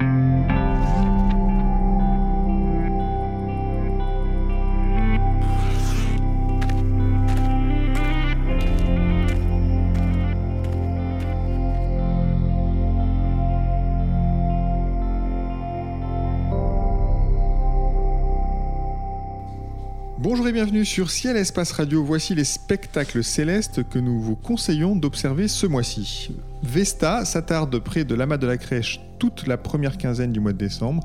Bonjour bienvenue sur Ciel Espace Radio. Voici les spectacles célestes que nous vous conseillons d'observer ce mois-ci. Vesta s'attarde près de l'amas de la crèche toute la première quinzaine du mois de décembre.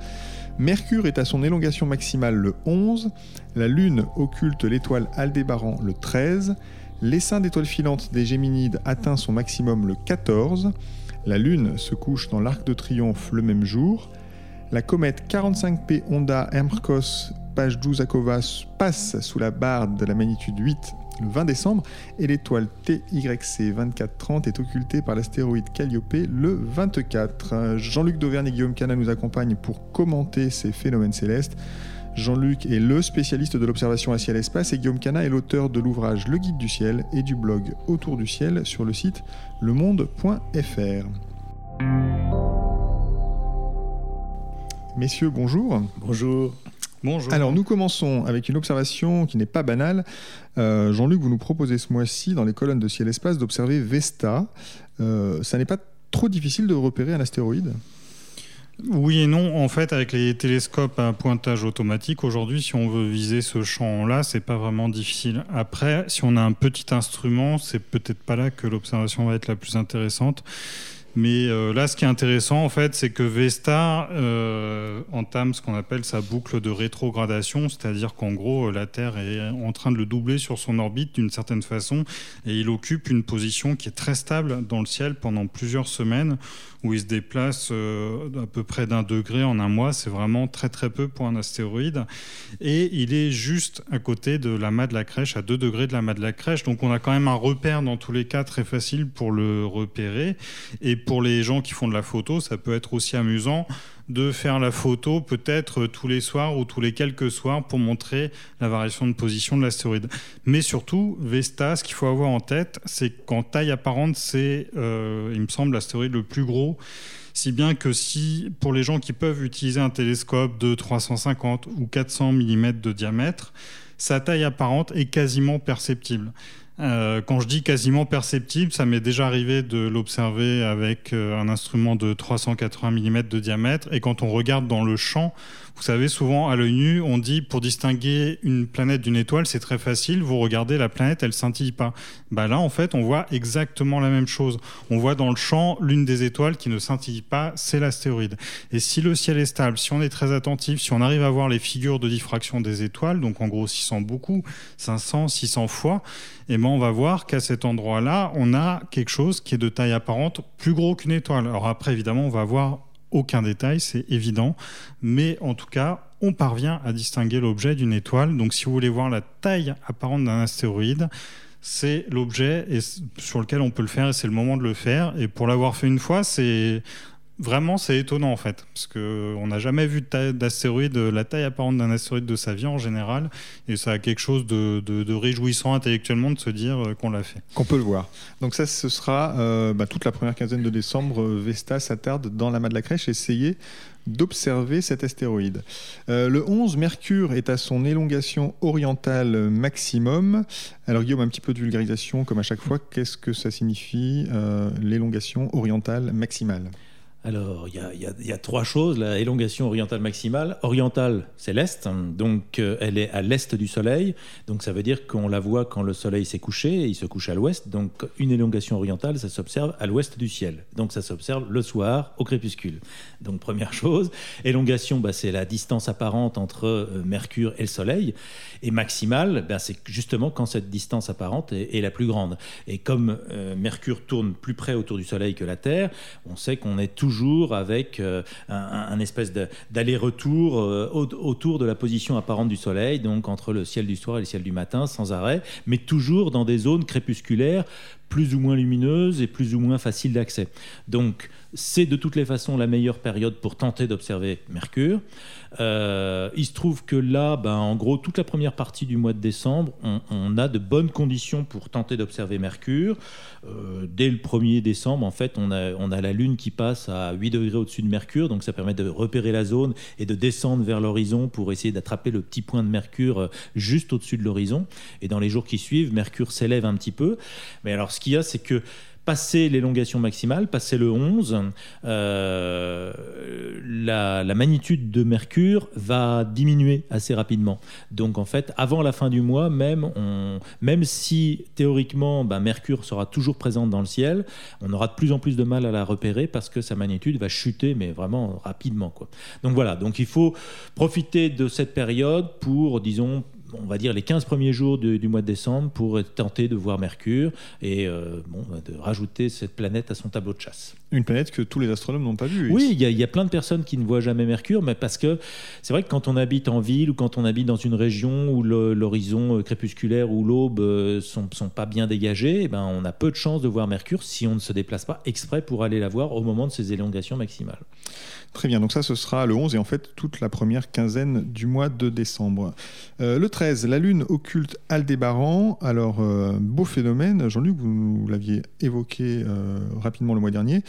Mercure est à son élongation maximale le 11. La Lune occulte l'étoile Aldébaran le 13. L'essaim d'étoiles filantes des Géminides atteint son maximum le 14. La Lune se couche dans l'arc de triomphe le même jour. La comète 45P Honda Hermkos page 12 Akova passe sous la barre de la magnitude 8 le 20 décembre et l'étoile TYC 2430 est occultée par l'astéroïde Calliope le 24. Jean-Luc Dauvergne et Guillaume Cana nous accompagnent pour commenter ces phénomènes célestes. Jean-Luc est le spécialiste de l'observation à ciel-espace et Guillaume Cana est l'auteur de l'ouvrage Le Guide du ciel et du blog Autour du ciel sur le site lemonde.fr. Messieurs, bonjour. Bonjour. Bonjour. Alors nous commençons avec une observation qui n'est pas banale. Euh, Jean-Luc, vous nous proposez ce mois-ci dans les colonnes de ciel-espace d'observer Vesta. Euh, ça n'est pas trop difficile de repérer un astéroïde? Oui et non. En fait, avec les télescopes à pointage automatique, aujourd'hui, si on veut viser ce champ-là, c'est pas vraiment difficile. Après, si on a un petit instrument, c'est peut-être pas là que l'observation va être la plus intéressante. Mais euh, là, ce qui est intéressant, en fait, c'est que Vesta euh, entame ce qu'on appelle sa boucle de rétrogradation, c'est-à-dire qu'en gros, la Terre est en train de le doubler sur son orbite d'une certaine façon, et il occupe une position qui est très stable dans le ciel pendant plusieurs semaines où il se déplace euh, à peu près d'un degré en un mois. C'est vraiment très très peu pour un astéroïde. Et il est juste à côté de la mât de la crèche, à 2 degrés de la mât de la crèche. Donc on a quand même un repère dans tous les cas très facile pour le repérer. Et pour les gens qui font de la photo, ça peut être aussi amusant de faire la photo peut-être tous les soirs ou tous les quelques soirs pour montrer la variation de position de l'astéroïde. Mais surtout, Vesta, ce qu'il faut avoir en tête, c'est qu'en taille apparente, c'est, euh, il me semble, l'astéroïde le plus gros. Si bien que si, pour les gens qui peuvent utiliser un télescope de 350 ou 400 mm de diamètre, sa taille apparente est quasiment perceptible. Euh, quand je dis quasiment perceptible, ça m'est déjà arrivé de l'observer avec euh, un instrument de 380 mm de diamètre. Et quand on regarde dans le champ, vous savez, souvent à l'œil nu, on dit pour distinguer une planète d'une étoile, c'est très facile. Vous regardez la planète, elle scintille pas. Bah là, en fait, on voit exactement la même chose. On voit dans le champ l'une des étoiles qui ne scintille pas, c'est l'astéroïde. Et si le ciel est stable, si on est très attentif, si on arrive à voir les figures de diffraction des étoiles, donc en gros 600 beaucoup, 500, 600 fois, et eh ben on va voir qu'à cet endroit-là, on a quelque chose qui est de taille apparente plus gros qu'une étoile. Alors après, évidemment, on va voir aucun détail, c'est évident, mais en tout cas, on parvient à distinguer l'objet d'une étoile. Donc si vous voulez voir la taille apparente d'un astéroïde, c'est l'objet sur lequel on peut le faire et c'est le moment de le faire. Et pour l'avoir fait une fois, c'est Vraiment, c'est étonnant en fait, parce qu'on n'a jamais vu d'astéroïde, la taille apparente d'un astéroïde de sa vie en général, et ça a quelque chose de, réjouissant intellectuellement de se dire euh, qu'on l'a fait. Qu'on peut le voir. Donc ça, ce sera euh, bah, toute la première quinzaine de décembre, Vesta s'attarde dans la main de la crèche, essayer d'observer cet astéroïde. Euh, le 11, Mercure est à son élongation orientale maximum. Alors Guillaume, un petit peu de vulgarisation comme à chaque fois, qu'est-ce que ça signifie l'élongation orientale maximale? Alors, il y, a, trois choses. La élongation orientale maximale. Orientale, c'est l'est, donc euh, elle est à l'est du Soleil. Donc ça veut dire qu'on la voit quand le Soleil s'est couché, il se couche à l'ouest. Donc une élongation orientale, ça s'observe à l'ouest du ciel. Donc ça s'observe le soir, au crépuscule. Donc première chose. Élongation, bah, c'est la distance apparente entre euh, Mercure et le Soleil. Et maximale, bah, c'est justement quand cette distance apparente est, la plus grande. Et comme euh, Mercure tourne plus près autour du Soleil que la Terre, on sait qu'on est toujours avec euh, un, espèce d'aller-retour euh, autour de la position apparente du Soleil, donc entre le ciel du soir et le ciel du matin, sans arrêt, mais toujours dans des zones crépusculaires plus ou moins lumineuses et plus ou moins faciles d'accès. Donc, c'est de toutes les façons la meilleure période pour tenter d'observer Mercure. Euh, il se trouve que là, ben, en gros, toute la première partie du mois de décembre, on, a de bonnes conditions pour tenter d'observer Mercure. Euh, dès le 1er décembre, en fait, on a, on a la Lune qui passe à 8 degrés au-dessus de Mercure, donc ça permet de repérer la zone et de descendre vers l'horizon pour essayer d'attraper le petit point de Mercure euh, juste au-dessus de l'horizon. Et dans les jours qui suivent, Mercure s'élève un petit peu. Mais alors, ce qu'il y a, c'est que Passer l'élongation maximale, passer le 11, euh, la, magnitude de Mercure va diminuer assez rapidement. Donc en fait, avant la fin du mois, même, même si théoriquement ben, Mercure sera toujours présente dans le ciel, on aura de plus en plus de mal à la repérer parce que sa magnitude va chuter, mais vraiment rapidement. Donc voilà, donc il faut profiter de cette période pour, disons, on va dire les 15 premiers jours du mois de décembre pour tenter de voir Mercure et euh, bon, de rajouter cette planète à son tableau de chasse. Une planète que tous les astronomes n'ont pas vue. Oui, il y, a plein de personnes qui ne voient jamais Mercure, mais parce que c'est vrai que quand on habite en ville ou quand on habite dans une région où l'horizon euh, crépusculaire ou l'aube ne euh, sont, sont, pas bien dégagés, eh ben, on a peu de chances de voir Mercure si on ne se déplace pas exprès pour aller la voir au moment de ses élongations maximales. Très bien, donc ça ce sera le 11 et en fait toute la première quinzaine du mois de décembre. le 13, la Lune occulte Aldébaran. Alors, euh, beau phénomène. Jean-Luc, vous, l'aviez évoqué euh, rapidement le mois dernier.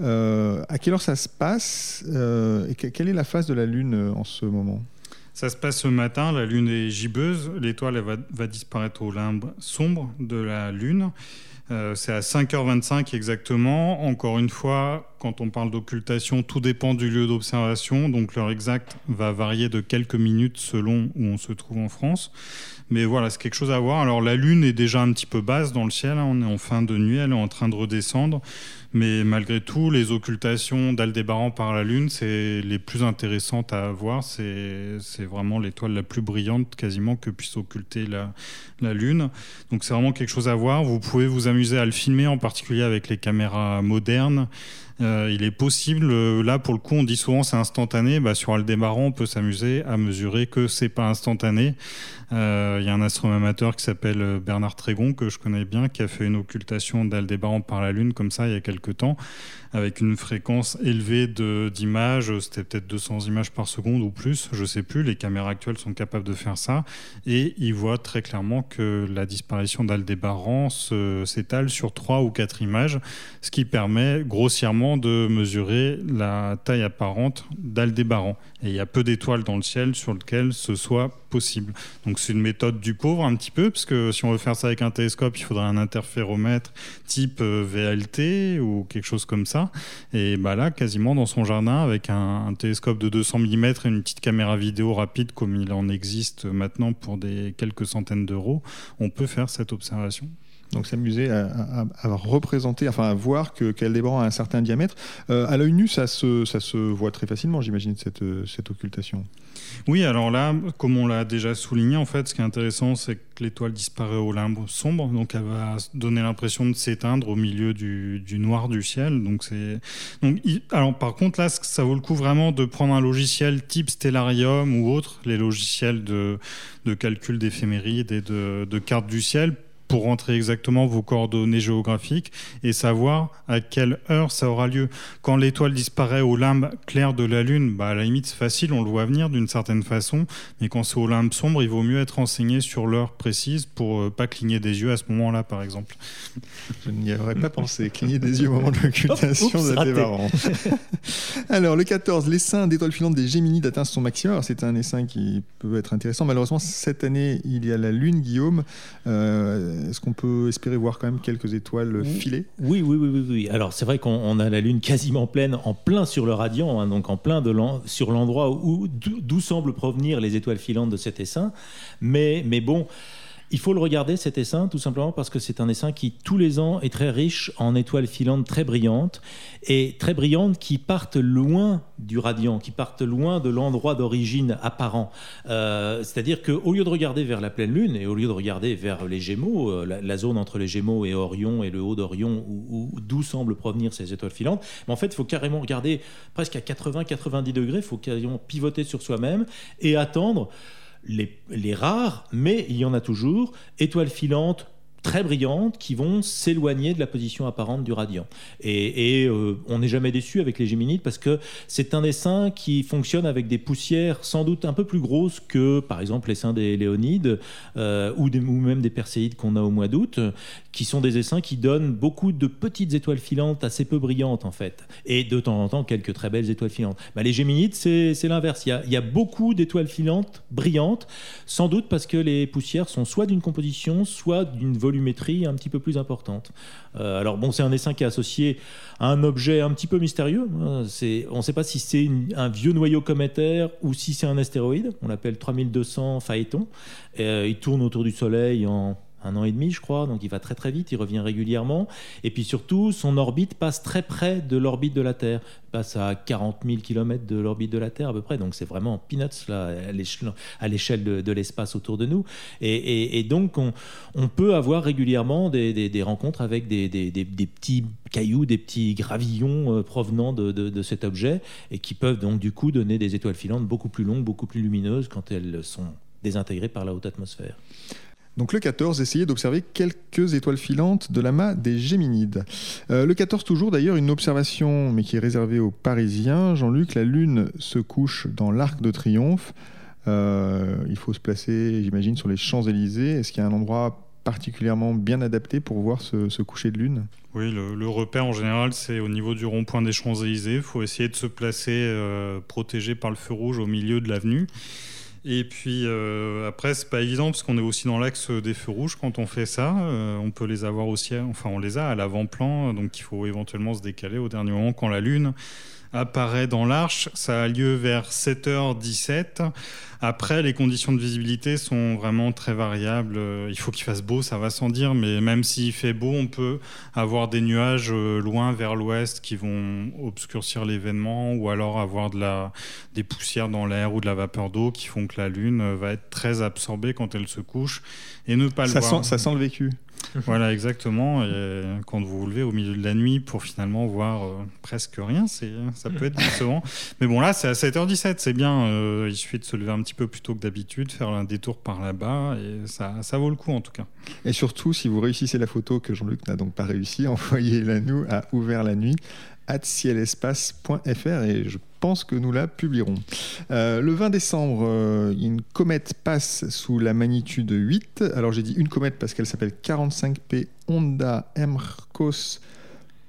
Euh, à quelle heure ça se passe et quelle est la phase de la Lune en ce moment? Ça se passe ce matin, la Lune est gibbeuse, l'étoile va, va, disparaître au limbe sombre de la Lune. c'est à 5h25 exactement. Encore une fois, quand on parle d'occultation, tout dépend du lieu d'observation, donc l'heure exacte va varier de quelques minutes selon où on se trouve en France. Mais voilà, c'est quelque chose à voir. Alors la Lune est déjà un petit peu basse dans le ciel, hein. on est en fin de nuit, elle est en train de redescendre. Mais malgré tout, les occultations d'Aldébaran par la Lune, c'est les plus intéressantes à voir. C'est vraiment l'étoile la plus brillante quasiment que puisse occulter la, la Lune. Donc c'est vraiment quelque chose à voir. Vous pouvez vous amuser à le filmer, en particulier avec les caméras modernes. Euh, il est possible, euh, là pour le coup on dit souvent c'est instantané, bah, sur Aldébaran on peut s'amuser à mesurer que c'est pas instantané. Euh, il y a un astronome amateur qui s'appelle Bernard Trégon que je connais bien qui a fait une occultation d'Aldébaran par la Lune comme ça il y a quelques temps avec une fréquence élevée d'images, c'était peut-être 200 images par seconde ou plus, je sais plus, les caméras actuelles sont capables de faire ça, et il voit très clairement que la disparition d'Aldébaran s'étale sur 3 ou 4 images, ce qui permet grossièrement de mesurer la taille apparente d'Aldébaran. Et il y a peu d'étoiles dans le ciel sur lesquelles ce soit possible. Donc c'est une méthode du pauvre un petit peu, parce que si on veut faire ça avec un télescope, il faudrait un interféromètre type euh, VLT ou quelque chose comme ça. Et bah là, quasiment dans son jardin, avec un, télescope de 200 mm et une petite caméra vidéo rapide comme il en existe maintenant pour des quelques centaines d'euros, on peut faire cette observation. Donc s'amuser à, représenter, enfin à voir que Caldebran a un certain diamètre. Euh, à l'œil nu, ça se, voit très facilement, j'imagine, cette, occultation. Oui, alors là, comme on l'a déjà souligné, en fait, ce qui est intéressant, c'est que l'étoile disparaît au limbe sombre, donc elle va donner l'impression de s'éteindre au milieu du, noir du ciel. Donc donc alors par contre là, ça vaut le coup vraiment de prendre un logiciel type Stellarium ou autre, les logiciels de, calcul d'éphémérides et de cartes du ciel pour rentrer exactement vos coordonnées géographiques et savoir à quelle heure ça aura lieu. Quand l'étoile disparaît au limbe clair de la Lune, bah à la limite c'est facile, on le voit venir d'une certaine façon, mais quand c'est au limbe sombre, il vaut mieux être renseigné sur l'heure précise pour ne euh, pas cligner des yeux à ce moment-là, par exemple. Je n'y aurais pas pensé, cligner des yeux au moment de l'occultation de débarrant. Alors le 14, l'essaim d'étoiles filantes des Géminides atteint son maximum. C'est un essaim qui peut être intéressant. Malheureusement, cette année, il y a la Lune, Guillaume. Euh, est-ce qu'on peut espérer voir quand même quelques étoiles oui, oui, oui, oui, oui. Alors c'est vrai qu'on a la Lune quasiment pleine, en plein sur le radiant, hein, donc en plein de sur l'endroit où d'où semblent provenir les étoiles filantes de cet essaim. Mais, mais bon. Il faut le regarder, cet essaim, tout simplement parce que c'est un essaim qui, tous les ans, est très riche en étoiles filantes très brillantes, et très brillantes qui partent loin du radiant, qui partent loin de l'endroit d'origine apparent. Euh, c'est-à-dire qu'au lieu de regarder vers la pleine lune, et au lieu de regarder vers les Gémeaux, euh, la, zone entre les Gémeaux et Orion, et le haut d'Orion, d'où semblent provenir ces étoiles filantes, mais en fait, il faut carrément regarder presque à 80-90 degrés, il faut carrément pivoter sur soi-même, et attendre les, rares, mais il y en a toujours, étoiles filantes très brillantes qui vont s'éloigner de la position apparente du radian. Et, euh, on n'est jamais déçu avec les Géminides parce que c'est un essaim qui fonctionne avec des poussières sans doute un peu plus grosses que par exemple l'essaim des Léonides euh, ou, même des Perséides qu'on a au mois d'août, qui sont des essaims qui donnent beaucoup de petites étoiles filantes assez peu brillantes en fait, et de temps en temps quelques très belles étoiles filantes. Bah, les Géminides, c'est l'inverse. Il, il y a beaucoup d'étoiles filantes brillantes, sans doute parce que les poussières sont soit d'une composition, soit d'une un petit peu plus importante. Euh, alors bon, c'est un essaim qui est associé à un objet un petit peu mystérieux. Hein. on ne sait pas si c'est un vieux noyau cométaire ou si c'est un astéroïde. On l'appelle 3200 Phaéton. Euh, il tourne autour du Soleil en un an et demi, je crois, donc il va très très vite, il revient régulièrement. Et puis surtout, son orbite passe très près de l'orbite de la Terre, passe à 40 000 km de l'orbite de la Terre à peu près, donc c'est vraiment peanuts là, à l'échelle de, l'espace autour de nous. Et, donc on, peut avoir régulièrement des, rencontres avec des, petits cailloux, des petits gravillons euh, provenant de cet objet, et qui peuvent donc du coup donner des étoiles filantes beaucoup plus longues, beaucoup plus lumineuses quand elles sont désintégrées par la haute atmosphère. Donc le 14, essayez d'observer quelques étoiles filantes de l'amas des Géminides. Euh, le 14 toujours d'ailleurs une observation mais qui est réservée aux Parisiens. Jean-Luc, la Lune se couche dans l'Arc de Triomphe. Euh, il faut se placer, j'imagine, sur les Champs-Élysées. Est-ce qu'il y a un endroit particulièrement bien adapté pour voir ce, coucher de lune? Oui, le, repère en général, c'est au niveau du rond-point des Champs-Élysées. Il faut essayer de se placer euh, protégé par le feu rouge au milieu de l'avenue. Et puis euh, après, c'est pas évident parce qu'on est aussi dans l'axe des feux rouges quand on fait ça. Euh, on peut les avoir aussi, enfin on les a à l'avant-plan, donc il faut éventuellement se décaler au dernier moment quand la lune apparaît dans l'arche. Ça a lieu vers 7h17. Après, les conditions de visibilité sont vraiment très variables. Il faut qu'il fasse beau, ça va sans dire, mais même s'il fait beau, on peut avoir des nuages euh, loin vers l'ouest qui vont obscurcir l'événement ou alors avoir de la, des poussières dans l'air ou de la vapeur d'eau qui font que la Lune va être très absorbée quand elle se couche et ne pas le voir. ça sent le vécu. voilà, exactement. Et quand vous vous levez au milieu de la nuit pour finalement voir euh, presque rien, ça peut être décevant. Mais bon, là, c'est à 7h17, c'est bien. Euh, il suffit de se lever un petit peu plus tôt que d'habitude, faire un détour par là-bas, et ça, ça vaut le coup en tout cas. Et surtout, si vous réussissez la photo que Jean-Luc n'a donc pas réussi, envoyez-la nous à Ouvert la nuit cielespace.fr et je pense que nous la publierons. Euh, le 20 décembre, euh, une comète passe sous la magnitude 8. Alors j'ai dit une comète parce qu'elle s'appelle 45P Honda Mrkos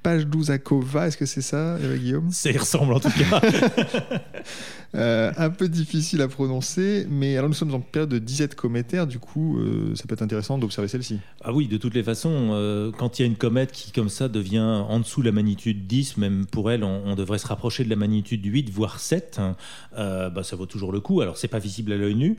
page 12 à Kova, est-ce que c'est ça, Guillaume? Ça y ressemble en tout cas. Euh, un peu difficile à prononcer, mais alors nous sommes en période de disette cométaire, du coup, euh, ça peut être intéressant d'observer celle-ci. Ah oui, de toutes les façons, euh, quand il y a une comète qui, comme ça, devient en dessous de la magnitude 10, même pour elle, on, devrait se rapprocher de la magnitude 8, voire 7, hein, bah, ça vaut toujours le coup. Alors, c'est pas visible à l'œil nu,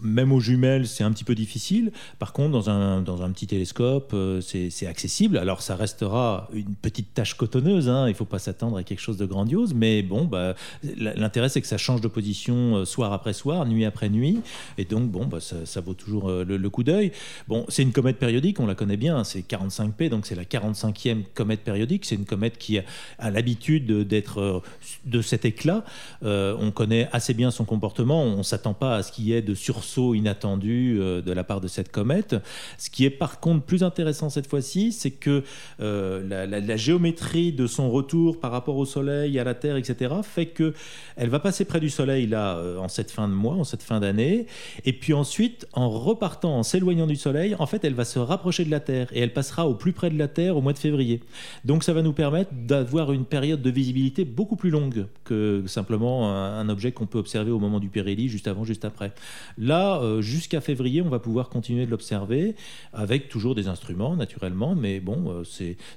même aux jumelles, c'est un petit peu difficile. Par contre, dans un, dans un petit télescope, c'est accessible. Alors, ça restera une petite tâche cotonneuse, hein, il faut pas s'attendre à quelque chose de grandiose, mais bon, bah, l'intérêt, c'est que ça change de position euh, soir après soir, nuit après nuit. Et donc, bon, bah, ça, vaut toujours euh, le, coup d'œil. Bon, c'est une comète périodique, on la connaît bien, c'est 45P, donc c'est la 45e comète périodique. C'est une comète qui a, l'habitude d'être euh, de cet éclat. on connaît assez bien son comportement. On ne s'attend pas à ce qu'il y ait de sursaut inattendu de la part de cette comète. Ce qui est par contre plus intéressant cette fois-ci, c'est que la, la, géométrie de son retour par rapport au Soleil, à la Terre, etc., fait que elle va passer près du Soleil là euh, en cette fin de mois, en cette fin d'année, et puis ensuite en repartant, en s'éloignant du Soleil, en fait elle va se rapprocher de la Terre et elle passera au plus près de la Terre au mois de février. Donc ça va nous permettre d'avoir une période de visibilité beaucoup plus longue que simplement un, objet qu'on peut observer au moment du périhélie, juste avant, juste après. Là, euh, jusqu'à février, on va pouvoir continuer de l'observer avec toujours des instruments naturellement, mais bon, euh,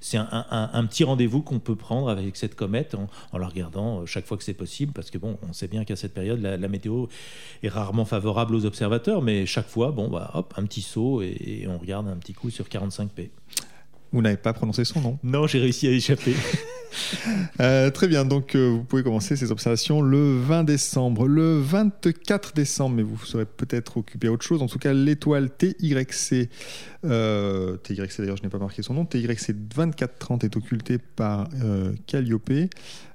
c'est un, un, petit rendez-vous qu'on peut prendre avec cette comète en, en la regardant chaque fois que c'est possible, parce que bon, on sait bien qu'à cette période, la, météo est rarement favorable aux observateurs, mais chaque fois, bon, bah, hop, un petit saut et, on regarde un petit coup sur 45P. Vous n'avez pas prononcé son nom? Non, j'ai réussi à échapper. Euh, très bien, donc euh, vous pouvez commencer ces observations le 20 décembre. Le 24 décembre, mais vous serez peut-être occupé à autre chose, en tout cas l'étoile TYC, euh, TYC d'ailleurs je n'ai pas marqué son nom, TYC 2430 est occultée par Calliope.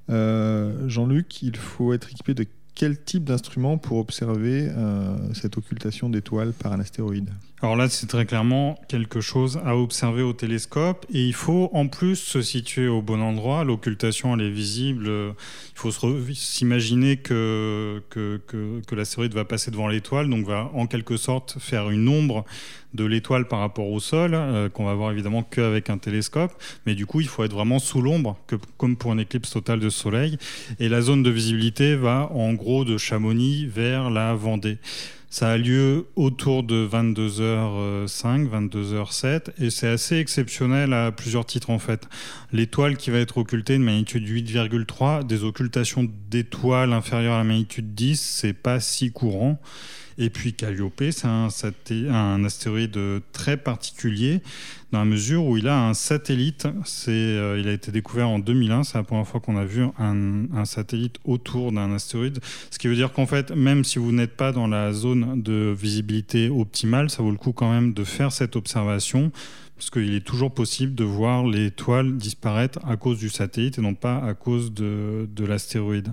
Jean-Luc, il faut être équipé de quel type d'instrument pour observer euh, cette occultation d'étoiles par un astéroïde? Alors là, c'est très clairement quelque chose à observer au télescope et il faut en plus se situer au bon endroit. L'occultation, elle est visible. Il faut s'imaginer que, que, que, l'astéroïde va passer devant l'étoile, donc va en quelque sorte faire une ombre de l'étoile par rapport au sol, euh, qu'on va voir évidemment qu'avec un télescope. Mais du coup, il faut être vraiment sous l'ombre, comme pour une éclipse totale de soleil. Et la zone de visibilité va en gros de Chamonix vers la Vendée. Ça a lieu autour de 22h05, 22h07 et c'est assez exceptionnel à plusieurs titres en fait. L'étoile qui va être occultée de magnitude 8,3, des occultations d'étoiles inférieures à la magnitude 10, c'est pas si courant. Et puis Calliope, c'est un, astéroïde très particulier dans la mesure où il a un satellite. C'est, euh, il a été découvert en 2001. C'est la première fois qu'on a vu un satellite autour d'un astéroïde. Ce qui veut dire qu'en fait, même si vous n'êtes pas dans la zone de visibilité optimale, ça vaut le coup quand même de faire cette observation parce qu'il est toujours possible de voir l'étoile disparaître à cause du satellite et non pas à cause de, de l'astéroïde.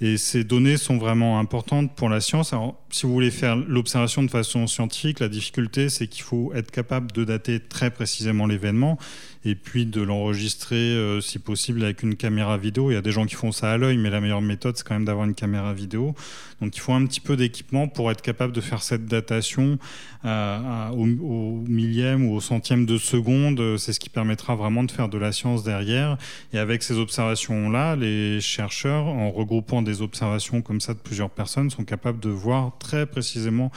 Et ces données sont vraiment importantes pour la science. Alors, si vous voulez faire l'observation de façon scientifique, la difficulté, c'est qu'il faut être capable de dater très précisément l'événement et puis de l'enregistrer euh, si possible avec une caméra vidéo. Il y a des gens qui font ça à l'œil, mais la meilleure méthode, c'est quand même d'avoir une caméra vidéo. Donc il faut un petit peu d'équipement pour être capable de faire cette datation euh, au, au, millième ou au centième de seconde. C'est ce qui permettra vraiment de faire de la science derrière. Et avec ces observations-là, les chercheurs, en regroupant des observations comme ça de plusieurs personnes, sont capables de voir très précisément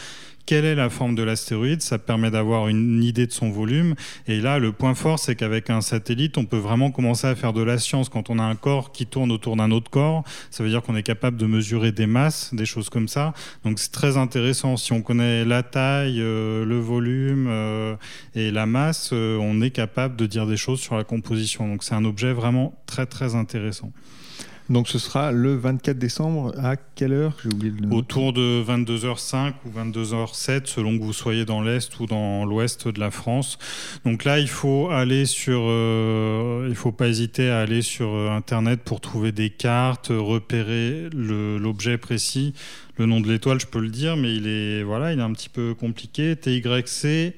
quelle est la forme de l'astéroïde, ça permet d'avoir une idée de son volume. Et là, le point fort, c'est qu'avec un satellite, on peut vraiment commencer à faire de la science. Quand on a un corps qui tourne autour d'un autre corps, ça veut dire qu'on est capable de mesurer des masses, des choses comme ça. Donc c'est très intéressant. Si on connaît la taille, euh, le volume euh, et la masse, euh, on est capable de dire des choses sur la composition. Donc c'est un objet vraiment très très intéressant. Donc ce sera le 24 décembre à quelle heure? Autour de 22h05 ou 22h07 selon que vous soyez dans l'est ou dans l'ouest de la France. Donc là, il faut aller sur, euh, il faut pas hésiter à aller sur euh, internet pour trouver des cartes, repérer l'objet précis. Le nom de l'étoile, je peux le dire, mais il est voilà, il est un petit peu compliqué. TYC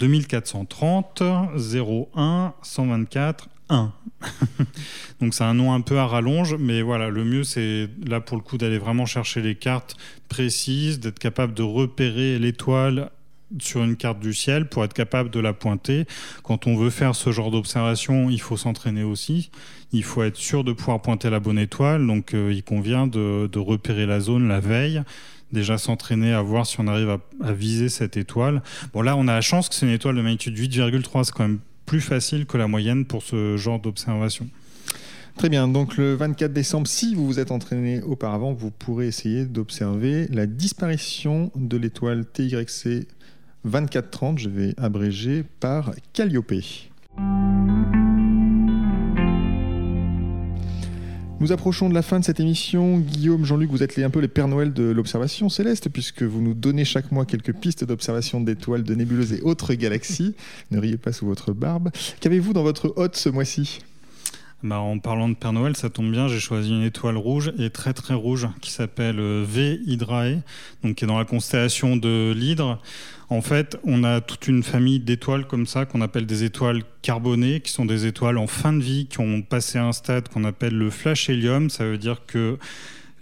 2430 01 124 Donc c'est un nom un peu à rallonge, mais voilà, le mieux c'est là pour le coup d'aller vraiment chercher les cartes précises, d'être capable de repérer l'étoile sur une carte du ciel pour être capable de la pointer. Quand on veut faire ce genre d'observation, il faut s'entraîner aussi. Il faut être sûr de pouvoir pointer la bonne étoile. Donc euh, il convient de, repérer la zone la veille déjà s'entraîner à voir si on arrive à, à, viser cette étoile. Bon là, on a la chance que c'est une étoile de magnitude 8,3, c'est quand même plus facile que la moyenne pour ce genre d'observation. Très bien, donc le 24 décembre, si vous vous êtes entraîné auparavant, vous pourrez essayer d'observer la disparition de l'étoile TYC 2430, je vais abréger, par Calliope. Nous approchons de la fin de cette émission. Guillaume, Jean-Luc, vous êtes les, un peu les Pères Noël de l'observation céleste, puisque vous nous donnez chaque mois quelques pistes d'observation d'étoiles, de nébuleuses et autres galaxies. ne riez pas sous votre barbe. Qu'avez-vous dans votre hôte ce mois-ci? Bah, en parlant de Père Noël, ça tombe bien, j'ai choisi une étoile rouge et très très rouge qui s'appelle euh, V Hydrae, donc qui est dans la constellation de l'Hydre. En fait, on a toute une famille d'étoiles comme ça qu'on appelle des étoiles carbonées, qui sont des étoiles en fin de vie, qui ont passé un stade qu'on appelle le flash hélium. Ça veut dire que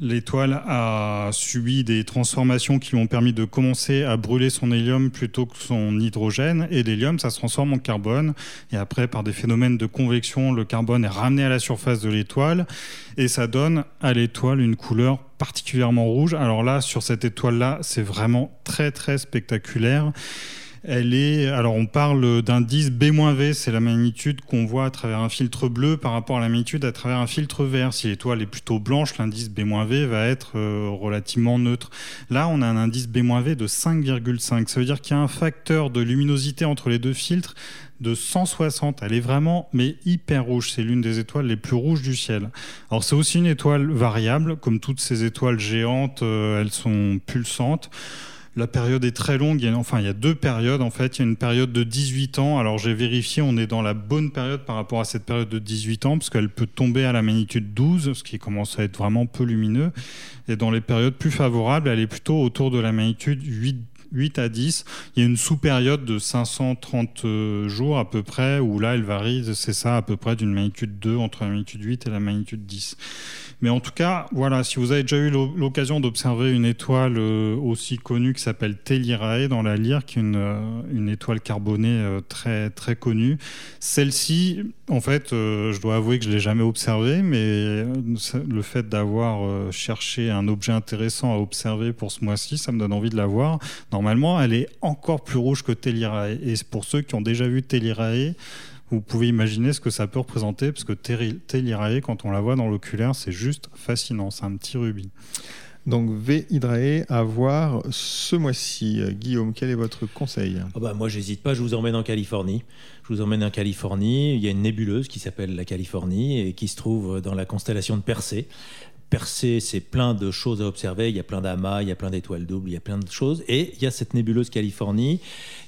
l'étoile a subi des transformations qui lui ont permis de commencer à brûler son hélium plutôt que son hydrogène. Et l'hélium, ça se transforme en carbone. Et après, par des phénomènes de convection, le carbone est ramené à la surface de l'étoile. Et ça donne à l'étoile une couleur particulièrement rouge. Alors là, sur cette étoile-là, c'est vraiment très, très spectaculaire. Elle est, alors on parle d'indice B-V, c'est la magnitude qu'on voit à travers un filtre bleu par rapport à la magnitude à travers un filtre vert. Si l'étoile est plutôt blanche, l'indice B-V va être euh, relativement neutre. Là, on a un indice B-V de 5,5. Ça veut dire qu'il y a un facteur de luminosité entre les deux filtres de 160. Elle est vraiment, mais hyper rouge. C'est l'une des étoiles les plus rouges du ciel. Alors c'est aussi une étoile variable, comme toutes ces étoiles géantes, euh, elles sont pulsantes. La période est très longue. Il enfin, il y a deux périodes en fait. Il y a une période de 18 ans. Alors j'ai vérifié, on est dans la bonne période par rapport à cette période de 18 ans, parce qu'elle peut tomber à la magnitude 12, ce qui commence à être vraiment peu lumineux. Et dans les périodes plus favorables, elle est plutôt autour de la magnitude 8 8 à 10. Il y a une sous-période de 530 euh, jours à peu près, où là, elle varie, c'est ça, à peu près d'une magnitude 2 entre la magnitude 8 et la magnitude 10. Mais en tout cas, voilà, si vous avez déjà eu l'occasion d'observer une étoile euh, aussi connue qui s'appelle Tellirae dans la Lyre, qui est une, euh, étoile carbonée très, très connue, celle-ci, en fait, je dois avouer que je ne l'ai jamais observée, mais le fait d'avoir cherché un objet intéressant à observer pour ce mois-ci, ça me donne envie de la voir normalement, elle est encore plus rouge que Tellirae. Et pour ceux qui ont déjà vu Tellirae, vous pouvez imaginer ce que ça peut représenter, parce que Tellirae, quand on la voit dans l'oculaire, c'est juste fascinant. C'est un petit rubis. Donc V Hydrae à voir ce mois-ci. Guillaume, quel est votre conseil? Oh bah Moi, j'hésite pas, je vous emmène en Californie. Je vous emmène en Californie. Il y a une nébuleuse qui s'appelle la Californie et qui se trouve dans la constellation de Persée. Persée, c'est plein de choses à observer. Il y a plein d'amas, il y a plein d'étoiles doubles, il y a plein de choses. Et il y a cette nébuleuse Californie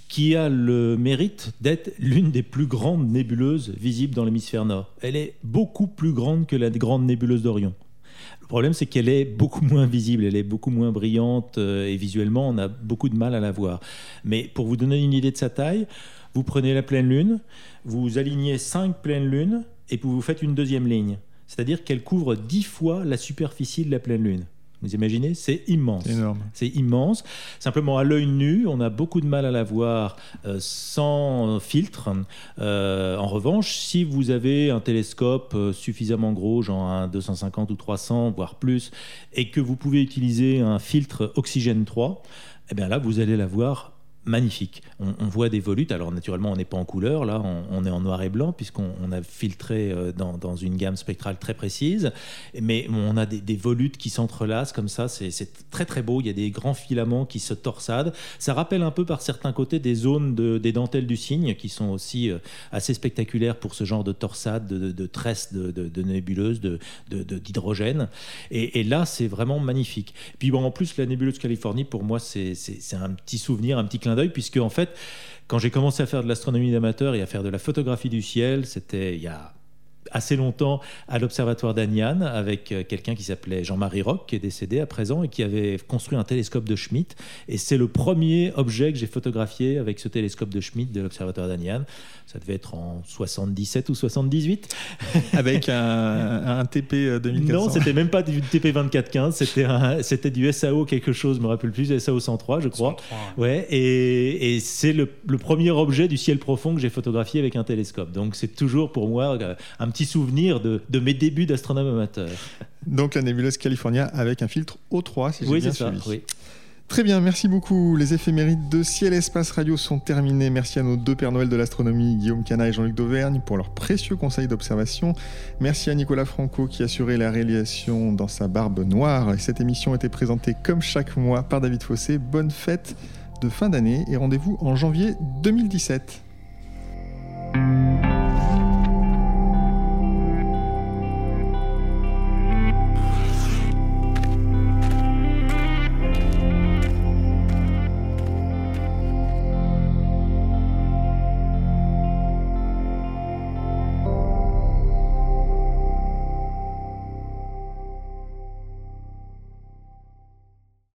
qui a le mérite d'être l'une des plus grandes nébuleuses visibles dans l'hémisphère nord. Elle est beaucoup plus grande que la grande nébuleuse d'Orion. Le problème, c'est qu'elle est beaucoup moins visible, elle est beaucoup moins brillante euh, et visuellement, on a beaucoup de mal à la voir. Mais pour vous donner une idée de sa taille, vous prenez la pleine lune, vous alignez cinq pleines lunes et puis vous faites une deuxième ligne c'est-à-dire qu'elle couvre dix fois la superficie de la pleine Lune. Vous imaginez C'est immense. C'est immense. Simplement, à l'œil nu, on a beaucoup de mal à la voir euh, sans filtre. Euh, en revanche, si vous avez un télescope euh, suffisamment gros, genre un 250 ou 300, voire plus, et que vous pouvez utiliser un filtre oxygène 3, eh bien là, vous allez la voir magnifique. On, voit des volutes, alors naturellement on n'est pas en couleur, là. On, est en noir et blanc puisqu'on a filtré euh, dans, une gamme spectrale très précise, mais on a des, volutes qui s'entrelacent comme ça, c'est très très beau, il y a des grands filaments qui se torsadent, ça rappelle un peu par certains côtés des zones des dentelles du cygne qui sont aussi euh, assez spectaculaires pour ce genre de torsade, de, de, tresses de, de nébuleuses, d'hydrogène, et, et, là c'est vraiment magnifique. Puis bon, en plus la nébuleuse Californie pour moi c'est un petit souvenir, un petit clin d'œil, puisque en fait, quand j'ai commencé à faire de l'astronomie d'amateur et à faire de la photographie du ciel, c'était il y a assez longtemps à l'Observatoire d'Agnan avec euh, quelqu'un qui s'appelait Jean-Marie Roch, qui est décédé à présent et qui avait construit un télescope de Schmidt. Et c'est le premier objet que j'ai photographié avec ce télescope de Schmidt de l'Observatoire d'Agnan. Ça devait être en 77 ou 78. Avec un, TP 2400 Non, c'était même pas du TP 2415, c'était, c'était du SAO quelque chose, je me rappelle plus, SAO 103, je crois. ouais. et, et c'est le, le, premier objet du ciel profond que j'ai photographié avec un télescope. Donc c'est toujours pour moi euh, un petit souvenir de, de mes débuts d'astronome amateur. Donc la nébuleuse California avec un filtre O3, si j'ai oui, bien suivi. Ça, oui. Très bien, merci beaucoup. Les éphémérides de Ciel Espace Radio sont terminés. Merci à nos deux Pères Noël de l'astronomie, Guillaume Cana et Jean-Luc Dauvergne, pour leurs précieux conseils d'observation. Merci à Nicolas Franco qui assurait la réalisation dans sa barbe noire. Cette émission a été présentée comme chaque mois par David Fossé. Bonne fête de fin d'année et rendez-vous en janvier 2017.